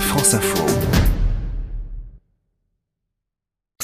France Info.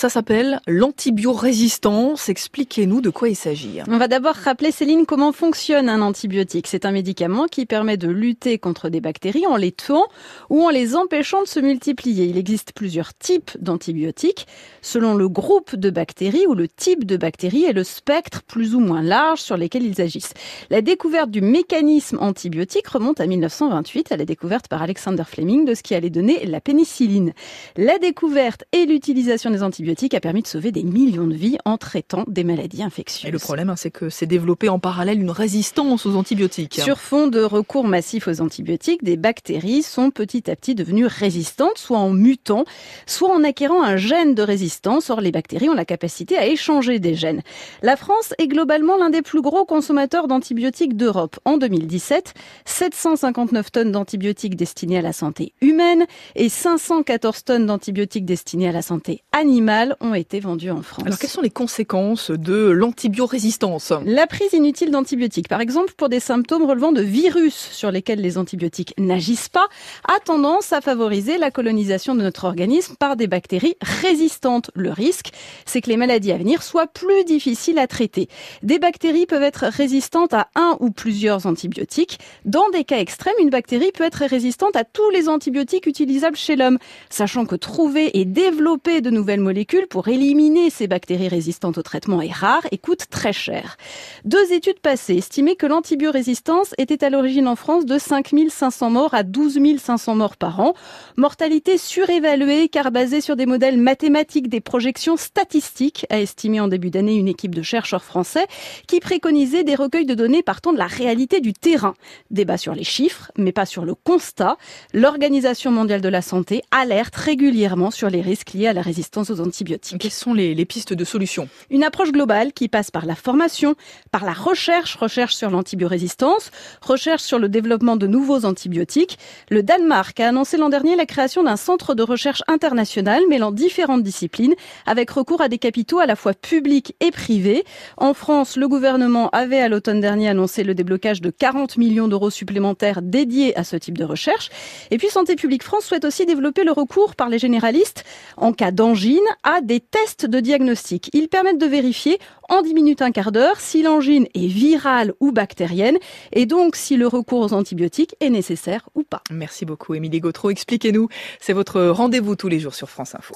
Ça s'appelle l'antibiorésistance. Expliquez-nous de quoi il s'agit. On va d'abord rappeler, Céline, comment fonctionne un antibiotique. C'est un médicament qui permet de lutter contre des bactéries en les tuant ou en les empêchant de se multiplier. Il existe plusieurs types d'antibiotiques selon le groupe de bactéries ou le type de bactéries et le spectre plus ou moins large sur lesquels ils agissent. La découverte du mécanisme antibiotique remonte à 1928, à la découverte par Alexander Fleming de ce qui allait donner la pénicilline. La découverte et l'utilisation des antibiotiques a permis de sauver des millions de vies en traitant des maladies infectieuses. Et le problème, hein, c'est que c'est développé en parallèle une résistance aux antibiotiques. Sur fond de recours massif aux antibiotiques, des bactéries sont petit à petit devenues résistantes, soit en mutant, soit en acquérant un gène de résistance. Or, les bactéries ont la capacité à échanger des gènes. La France est globalement l'un des plus gros consommateurs d'antibiotiques d'Europe. En 2017, 759 tonnes d'antibiotiques destinés à la santé humaine et 514 tonnes d'antibiotiques destinés à la santé animale ont été vendus en France. Alors quelles sont les conséquences de l'antibiorésistance? La prise inutile d'antibiotiques, par exemple pour des symptômes relevant de virus sur lesquels les antibiotiques n'agissent pas, a tendance à favoriser la colonisation de notre organisme par des bactéries résistantes. Le risque, c'est que les maladies à venir soient plus difficiles à traiter. Des bactéries peuvent être résistantes à un ou plusieurs antibiotiques. Dans des cas extrêmes, une bactérie peut être résistante à tous les antibiotiques utilisables chez l'homme, sachant que trouver et développer de nouvelles molécules pour éliminer ces bactéries résistantes au traitement est rare et coûte très cher. Deux études passées estimaient que l'antibiorésistance était à l'origine en France de 5500 morts à 12 500 morts par an. Mortalité surévaluée car basée sur des modèles mathématiques, des projections statistiques, a estimé en début d'année une équipe de chercheurs français qui préconisait des recueils de données partant de la réalité du terrain. Débat sur les chiffres, mais pas sur le constat. L'Organisation mondiale de la santé alerte régulièrement sur les risques liés à la résistance aux antibiotiques antibiotiques. Quelles sont les, les pistes de solutions Une approche globale qui passe par la formation, par la recherche, recherche sur l'antibiorésistance, recherche sur le développement de nouveaux antibiotiques. Le Danemark a annoncé l'an dernier la création d'un centre de recherche international mêlant différentes disciplines avec recours à des capitaux à la fois publics et privés. En France, le gouvernement avait à l'automne dernier annoncé le déblocage de 40 millions d'euros supplémentaires dédiés à ce type de recherche. Et puis Santé publique France souhaite aussi développer le recours par les généralistes en cas d'angine à des tests de diagnostic. Ils permettent de vérifier en 10 minutes, un quart d'heure si l'angine est virale ou bactérienne et donc si le recours aux antibiotiques est nécessaire ou pas. Merci beaucoup Émilie Gautreau. Expliquez-nous, c'est votre rendez-vous tous les jours sur France Info.